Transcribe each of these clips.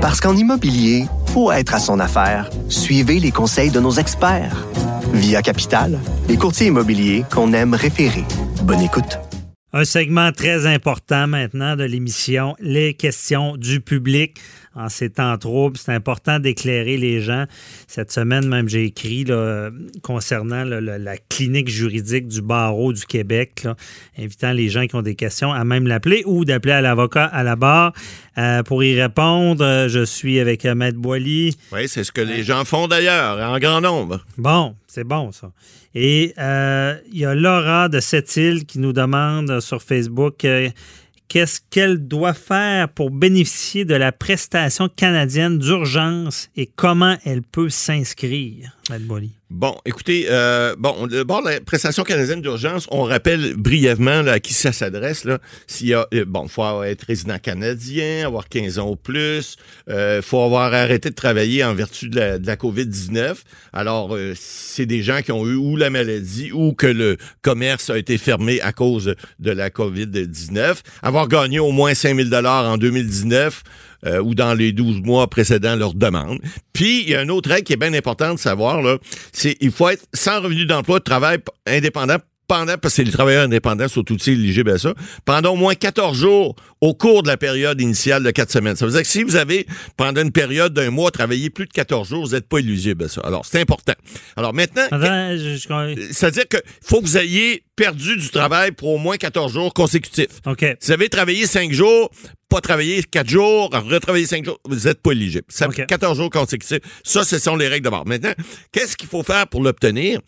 Parce qu'en immobilier, faut être à son affaire. Suivez les conseils de nos experts. Via Capital, les courtiers immobiliers qu'on aime référer. Bonne écoute. Un segment très important maintenant de l'émission, les questions du public en ces temps troubles. C'est important d'éclairer les gens. Cette semaine, même, j'ai écrit là, concernant là, la clinique juridique du barreau du Québec, là, invitant les gens qui ont des questions à même l'appeler ou d'appeler à l'avocat à la barre. Euh, pour y répondre, je suis avec euh, Maître Boily. Oui, c'est ce que les gens font d'ailleurs, en grand nombre. Bon, c'est bon ça. Et euh, il y a Laura de Sept-Îles qui nous demande sur Facebook qu'est-ce qu'elle doit faire pour bénéficier de la prestation canadienne d'urgence et comment elle peut s'inscrire, Boily. Bon, écoutez, euh, bon, d'abord, la prestation canadienne d'urgence, on rappelle brièvement là, à qui ça s'adresse. Là, s'il y a, euh, bon, faut être résident canadien, avoir 15 ans ou plus, euh, faut avoir arrêté de travailler en vertu de la, de la COVID-19. Alors, euh, c'est des gens qui ont eu ou la maladie ou que le commerce a été fermé à cause de la COVID-19. Avoir gagné au moins 5000 dollars en 2019, euh, ou dans les 12 mois précédant leur demande. Puis, il y a une autre règle qui est bien importante de savoir, là, c'est il faut être sans revenu d'emploi de travail indépendant pendant, parce que les travailleurs indépendants sont aussi éligibles à ça, pendant au moins 14 jours au cours de la période initiale de 4 semaines. Ça veut dire que si vous avez, pendant une période d'un mois, travaillé plus de 14 jours, vous n'êtes pas éligible à ça. Alors, c'est important. Alors, maintenant, c'est-à-dire qu'il faut que vous ayez perdu du travail pour au moins 14 jours consécutifs. OK. Si vous avez travaillé 5 jours, pas travailler 4 jours, retravailler 5 jours, vous n'êtes pas éligible. Ça OK. 14 jours consécutifs. Ça, ce sont les règles de bord. Maintenant, qu'est-ce qu'il faut faire pour l'obtenir?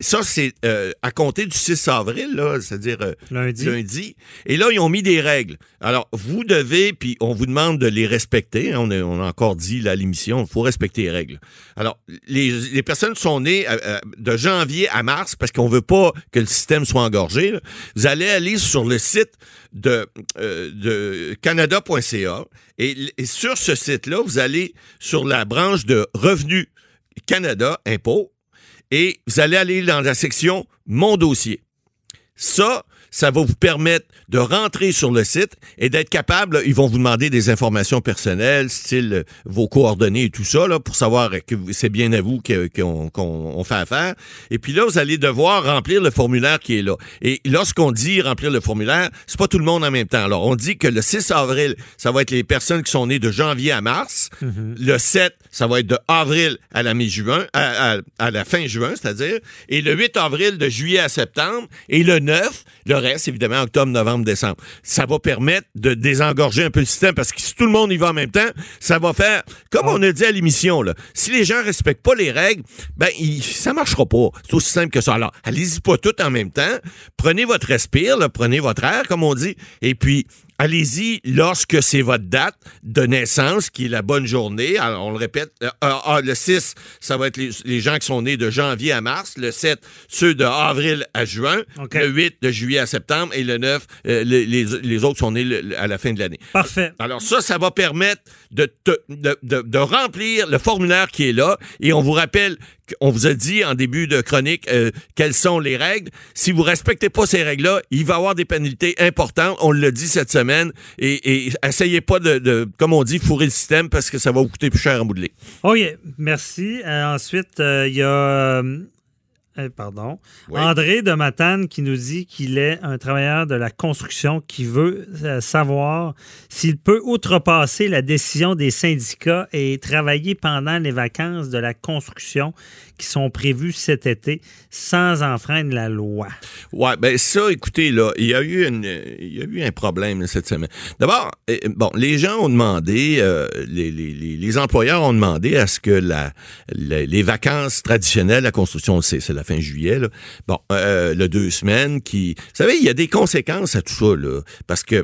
Ça, c'est euh, à compter du 6 avril, là, c'est-à-dire euh, Lundi. lundi. Et là, ils ont mis des règles. Alors, vous devez, puis on vous demande de les respecter. hein, On a, on a encore dit là, à l'émission, il faut respecter les règles. Alors, les, les personnes sont nées euh, de janvier à mars parce qu'on veut pas que le système soit engorgé. là. Vous allez aller sur le site de, de canada.ca et, et sur ce site-là, vous allez sur la branche de Revenu Canada, impôts, et vous allez aller dans la section Mon dossier. Ça, ça va vous permettre de rentrer sur le site et d'être capable, ils vont vous demander des informations personnelles, style euh, vos coordonnées et tout ça, là, pour savoir que c'est bien à vous qu'on qu'on- on fait affaire. Et puis là, vous allez devoir remplir le formulaire qui est là. Et lorsqu'on dit remplir le formulaire, c'est pas tout le monde en même temps. Alors, on dit que le 6 avril, ça va être les personnes qui sont nées de janvier à mars. Le 7, ça va être de avril à la mi-juin, à, à- à la fin juin, c'est-à-dire. Et le 8 avril, de juillet à septembre. Et le 9, le reste, évidemment, octobre, novembre, décembre. Ça va permettre de désengorger un peu le système parce que si tout le monde y va en même temps, ça va faire, comme on a dit à l'émission, là, si les gens respectent pas les règles, ben, il- ça marchera pas. C'est aussi simple que ça. Alors, allez-y pas tout en même temps. Prenez votre respire, là, prenez votre air, comme on dit, et puis, Allez-y lorsque c'est votre date de naissance, qui est la bonne journée. Alors, on le répète, euh, ah, ah, le 6, ça va être les, les gens qui sont nés de janvier à mars. Le 7, ceux de avril à juin. Le 8, de juillet à septembre. Et le 9, euh, les, les- les autres sont nés le- à la fin de l'année. Parfait. Alors ça, ça va permettre de, te- de, de- de remplir le formulaire qui est là. Et on vous rappelle, on vous a dit en début de chronique euh, quelles sont les règles. Si vous respectez pas ces règles-là, il va y avoir des pénalités importantes. On l'a dit cette semaine. Et, essayez pas de, comme on dit, fourrer le système parce que ça va vous coûter plus cher de ligne. OK, merci. Euh, ensuite, euh, il y a... euh, pardon. Oui. André de Matane qui nous dit qu'il est un travailleur de la construction qui veut euh, savoir s'il peut outrepasser la décision des syndicats et travailler pendant les vacances de la construction qui sont prévues cet été sans enfreindre la loi. Ouais, ben ça, écoutez, là, il y a eu, une, il y a eu un problème là, cette semaine. D'abord, euh, bon, les gens ont demandé, euh, les, les, les, les employeurs ont demandé à ce que la, la- les vacances traditionnelles, la construction, c'est la fin juillet, là. bon, euh, le deux semaines, qui, vous savez, il y a des conséquences à tout ça, là, parce que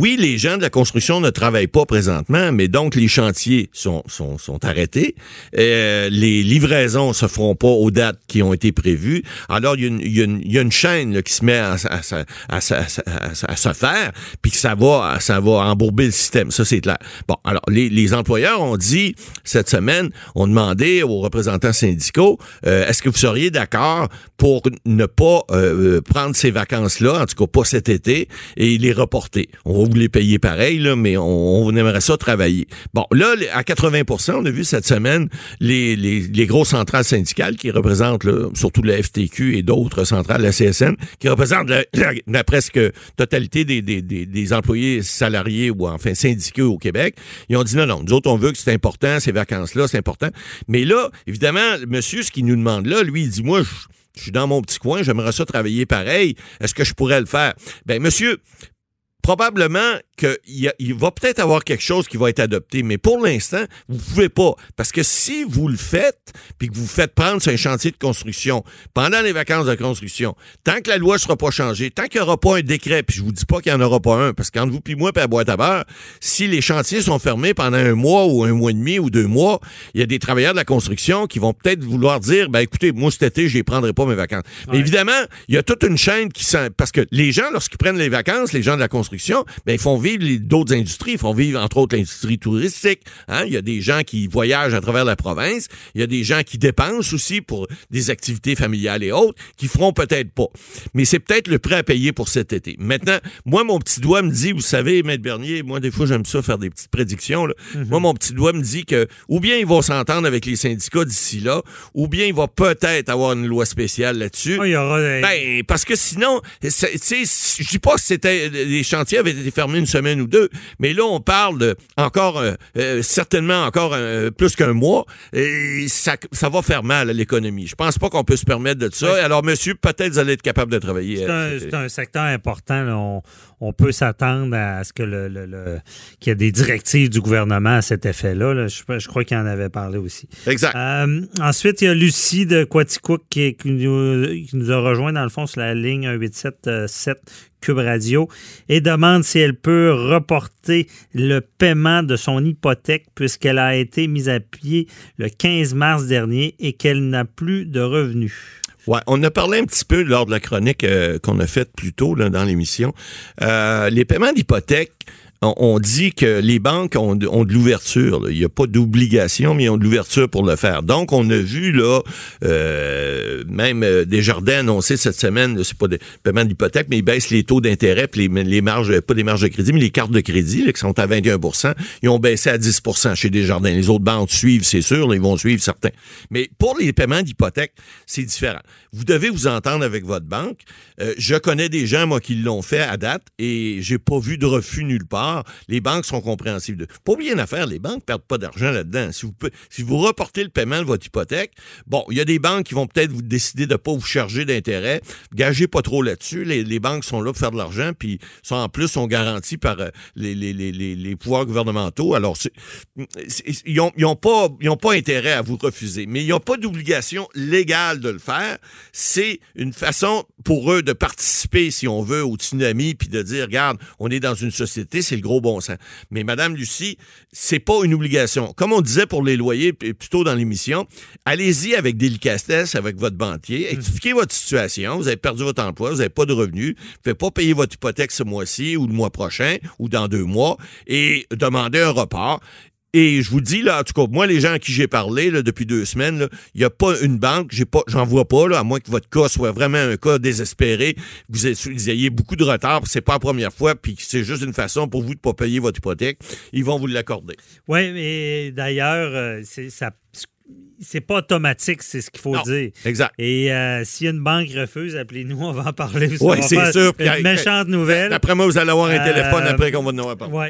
oui, les gens de la construction ne travaillent pas présentement, mais donc les chantiers sont, sont, sont arrêtés, Euh, les livraisons se feront pas aux dates qui ont été prévues. Alors, il y a une, il y y a une chaîne là, qui se met à, à- à se faire, puis que ça va, ça va embourber le système. Ça, c'est clair. Bon, alors, les, les employeurs ont dit, cette semaine, ont demandé aux représentants syndicaux, euh, est-ce que vous seriez d'accord pour ne pas euh, prendre ces vacances-là, en tout cas pas cet été, et les reporter. On va vous les payer pareil, mais on, aimerait ça travailler. Bon, là, à 80% on a vu cette semaine les, les, les grosses centrales syndicales qui représentent là, surtout la FTQ et d'autres centrales, la CSN, qui représentent la, la, presque totalité des, des, des, des, employés salariés ou enfin syndiqués au Québec. Ils ont dit non, non, nous autres, on veut que c'est important, ces vacances-là, c'est important. Mais là, évidemment, monsieur, ce qu'il nous demande là, lui, il dit, moi, je, je suis dans mon petit coin, j'aimerais ça travailler pareil. Est-ce que je pourrais le faire? Ben, monsieur, probablement qu'il il va peut-être avoir quelque chose qui va être adopté, mais pour l'instant, vous pouvez pas. Parce que si vous le faites, puis que vous faites prendre sur un chantier de construction pendant les vacances de construction, tant que la loi ne sera pas changée, tant qu'il n'y aura pas un décret, puis je vous dis pas qu'il n'y en aura pas un, parce qu'entre vous puis moi, puis à boîte à beurre, si les chantiers sont fermés pendant un mois ou un mois et demi ou deux mois, il y a des travailleurs de la construction qui vont peut-être vouloir dire, ben écoutez, moi cet été, je ne prendrai pas mes vacances. Mais évidemment, il y a toute une chaîne qui... Parce que les gens, lorsqu'ils prennent les vacances, les gens de la construction, ben ils font vivre d'autres industries. Ils font vivre, entre autres, l'industrie touristique. Hein? Il y a des gens qui voyagent à travers la province. Il y a des gens qui dépensent aussi pour des activités familiales et autres, qui feront peut-être pas. Mais c'est peut-être le prêt à payer pour cet été. Maintenant, moi, mon petit doigt me dit, vous savez, Maître Bernier, moi, des fois, j'aime ça faire des petites prédictions. Mm-hmm. Moi, mon petit doigt me dit que ou bien ils vont s'entendre avec les syndicats d'ici là, ou bien il va peut-être avoir une loi spéciale là-dessus. aura ben, parce que sinon, tu sais, je dis pas que c'était les avaient été fermés une semaine ou deux. Mais là, on parle de encore, euh, euh, certainement encore euh, plus qu'un mois. Et ça, ça va faire mal à l'économie. Je pense pas qu'on peut se permettre de ça. Alors, monsieur, peut-être vous allez être capable de travailler. C'est un, secteur important. On, peut s'attendre à ce que le, le, qu'il y ait des directives du gouvernement à cet effet-là. Je, crois qu'il en avait parlé aussi. Exact. ensuite, il y a Lucie de Quaticook qui, qui, nous, qui, nous, a rejoint dans le fond sur la ligne 1877 Cube Radio et demande si elle peut reporter le paiement de son hypothèque puisqu'elle a été mise à pied le 15 mars dernier et qu'elle n'a plus de revenus. Ouais, on a parlé un petit peu lors de la chronique euh, qu'on a faite plus tôt dans l'émission. Euh, les paiements d'hypothèque, on dit que les banques ont de, l'ouverture. Il n'y a pas d'obligation, mais ils ont de l'ouverture pour le faire. Donc, on a vu là, euh, même euh, Desjardins annoncé cette semaine, c'est pas des paiements d'hypothèque, mais ils baissent les taux d'intérêt, les, les marges, pas des marges de crédit, mais les cartes de crédit là, qui sont à 21% ils ont baissé à 10% chez Desjardins. Les autres banques suivent, c'est sûr, ils vont suivre certains. Mais pour les paiements d'hypothèque, c'est différent. Vous devez vous entendre avec votre banque. Euh, je connais des gens, moi, qui l'ont fait à date et j'ai pas vu de refus nulle part les banques sont compréhensibles. Pas oublier une affaire, les banques ne perdent pas d'argent là-dedans. Si vous, si vous reportez le paiement de votre hypothèque, bon, il y a des banques qui vont peut-être vous décider de ne pas vous charger d'intérêt. Gagez pas trop là-dessus. Les, banques sont là pour faire de l'argent, puis sont en plus sont garanties par euh, les, les, pouvoirs gouvernementaux. Alors, ils n'ont pas, pas intérêt à vous refuser, mais ils n'ont pas d'obligation légale de le faire. C'est une façon pour eux de participer, si on veut, au tsunami, puis de dire, regarde, on est dans une société, c'est gros bon sens. Mais Madame Lucie, c'est pas une obligation. Comme on disait pour les loyers plutôt dans l'émission, allez-y avec délicatesse avec votre banquier, mm. expliquez votre situation, vous avez perdu votre emploi, vous n'avez pas de revenus, vous ne pouvez pas payer votre hypothèque ce mois-ci ou le mois prochain ou dans deux mois et demandez un report. Et je vous dis, là, en tout cas, moi, les gens à qui j'ai parlé là, depuis deux semaines, il n'y a pas une banque, j'en vois pas, là, à moins que votre cas soit vraiment un cas désespéré, que vous, ayez, beaucoup de retard, c'est pas la première fois, puis c'est juste une façon pour vous de ne pas payer votre hypothèque, ils vont vous l'accorder. Oui, mais d'ailleurs, euh, ça c'est pas automatique, c'est ce qu'il faut dire. Exact. Et euh, si une banque refuse, appelez-nous, on va en parler. Oui, c'est sûr. Une méchante nouvelle. Après moi, vous allez avoir un euh, téléphone après qu'on va en avoir parlé. Oui.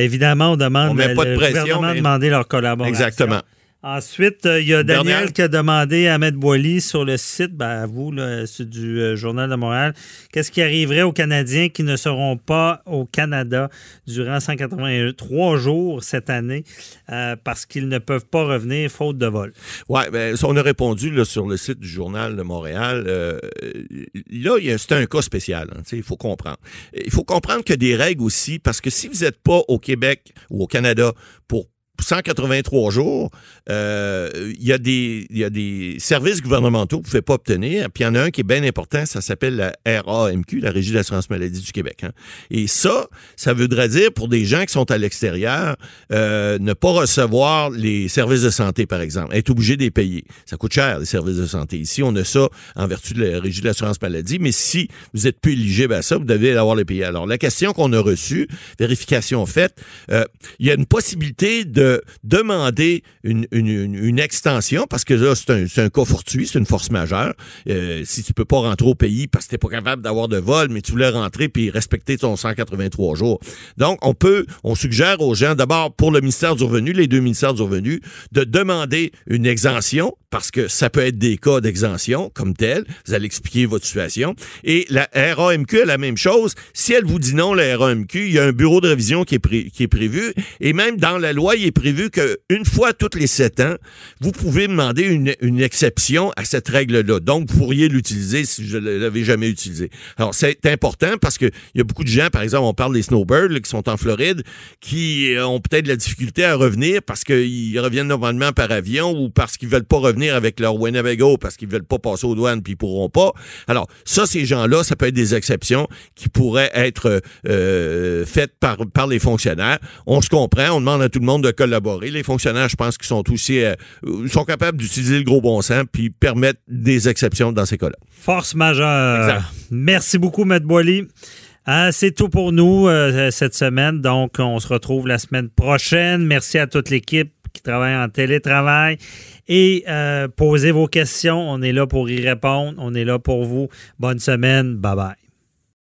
Évidemment, on demande on met pas de pression, mais... demander leur collaboration. Exactement. Ensuite, euh, il y a Daniel qui a demandé à Ahmed Boily sur le site, ben, à vous, c'est du euh, Journal de Montréal, qu'est-ce qui arriverait aux Canadiens qui ne seront pas au Canada durant 183 jours cette année euh, parce qu'ils ne peuvent pas revenir faute de vol? Oui, ben, on a répondu là, sur le site du Journal de Montréal. là, c'est un cas spécial. Hein, il faut comprendre. Il faut comprendre qu'il y a des règles aussi parce que si vous n'êtes pas au Québec ou au Canada pour 183 jours, euh, il y, a des, y a des services gouvernementaux que vous ne pouvez pas obtenir. Puis il y en a un qui est bien important, ça s'appelle la RAMQ, la Régie d'assurance maladie du Québec. Hein. Et ça, ça voudrait dire pour des gens qui sont à l'extérieur, euh, ne pas recevoir les services de santé, par exemple, être obligé de les payer. Ça coûte cher, les services de santé. Ici, on a ça en vertu de la Régie de l'assurance maladie, mais si vous êtes plus éligible à ça, vous devez avoir les payer. Alors, la question qu'on a reçue, vérification faite, euh, il y a une possibilité de demander une, extension, parce que là, c'est un, un, cas fortuit, c'est une force majeure. Euh, si tu peux pas rentrer au pays parce que tu n'es pas capable d'avoir de vol, mais tu voulais rentrer puis respecter ton 183 jours. Donc, on peut, on suggère aux gens, d'abord pour le ministère du Revenu, les deux ministères du Revenu, de demander une exemption, parce que ça peut être des cas d'exemption comme tel. Vous allez expliquer votre situation. Et la RAMQ a la même chose. Si elle vous dit non, la RAMQ, il y a un bureau de révision qui est, qui est prévu. Et même dans la loi, il est prévu qu'une fois tous les sept ans, vous pouvez demander une, exception à cette règle-là. Donc, vous pourriez l'utiliser si je ne l'avais jamais utilisé. Alors, c'est important parce qu'il y a beaucoup de gens, par exemple, on parle des snowbirds qui sont en Floride, qui euh, ont peut-être de la difficulté à revenir parce qu'ils reviennent normalement par avion ou parce qu'ils veulent pas revenir avec leur Winnebago parce qu'ils veulent pas passer aux douanes puis ils pourront pas. Alors, ça, ces gens-là, ça peut être des exceptions qui pourraient être euh, faites par, par les fonctionnaires. On se comprend, on demande à tout le monde de collaborer. Les fonctionnaires, je pense qu'ils sont aussi euh, sont capables d'utiliser le gros bon sens puis permettre des exceptions dans ces cas-là. Force majeure. Merci beaucoup, Maître Boily. Euh, c'est tout pour nous euh, cette semaine. Donc, on se retrouve la semaine prochaine. Merci à toute l'équipe qui travaille en télétravail. Et posez vos questions. On est là pour y répondre. On est là pour vous. Bonne semaine. Bye bye.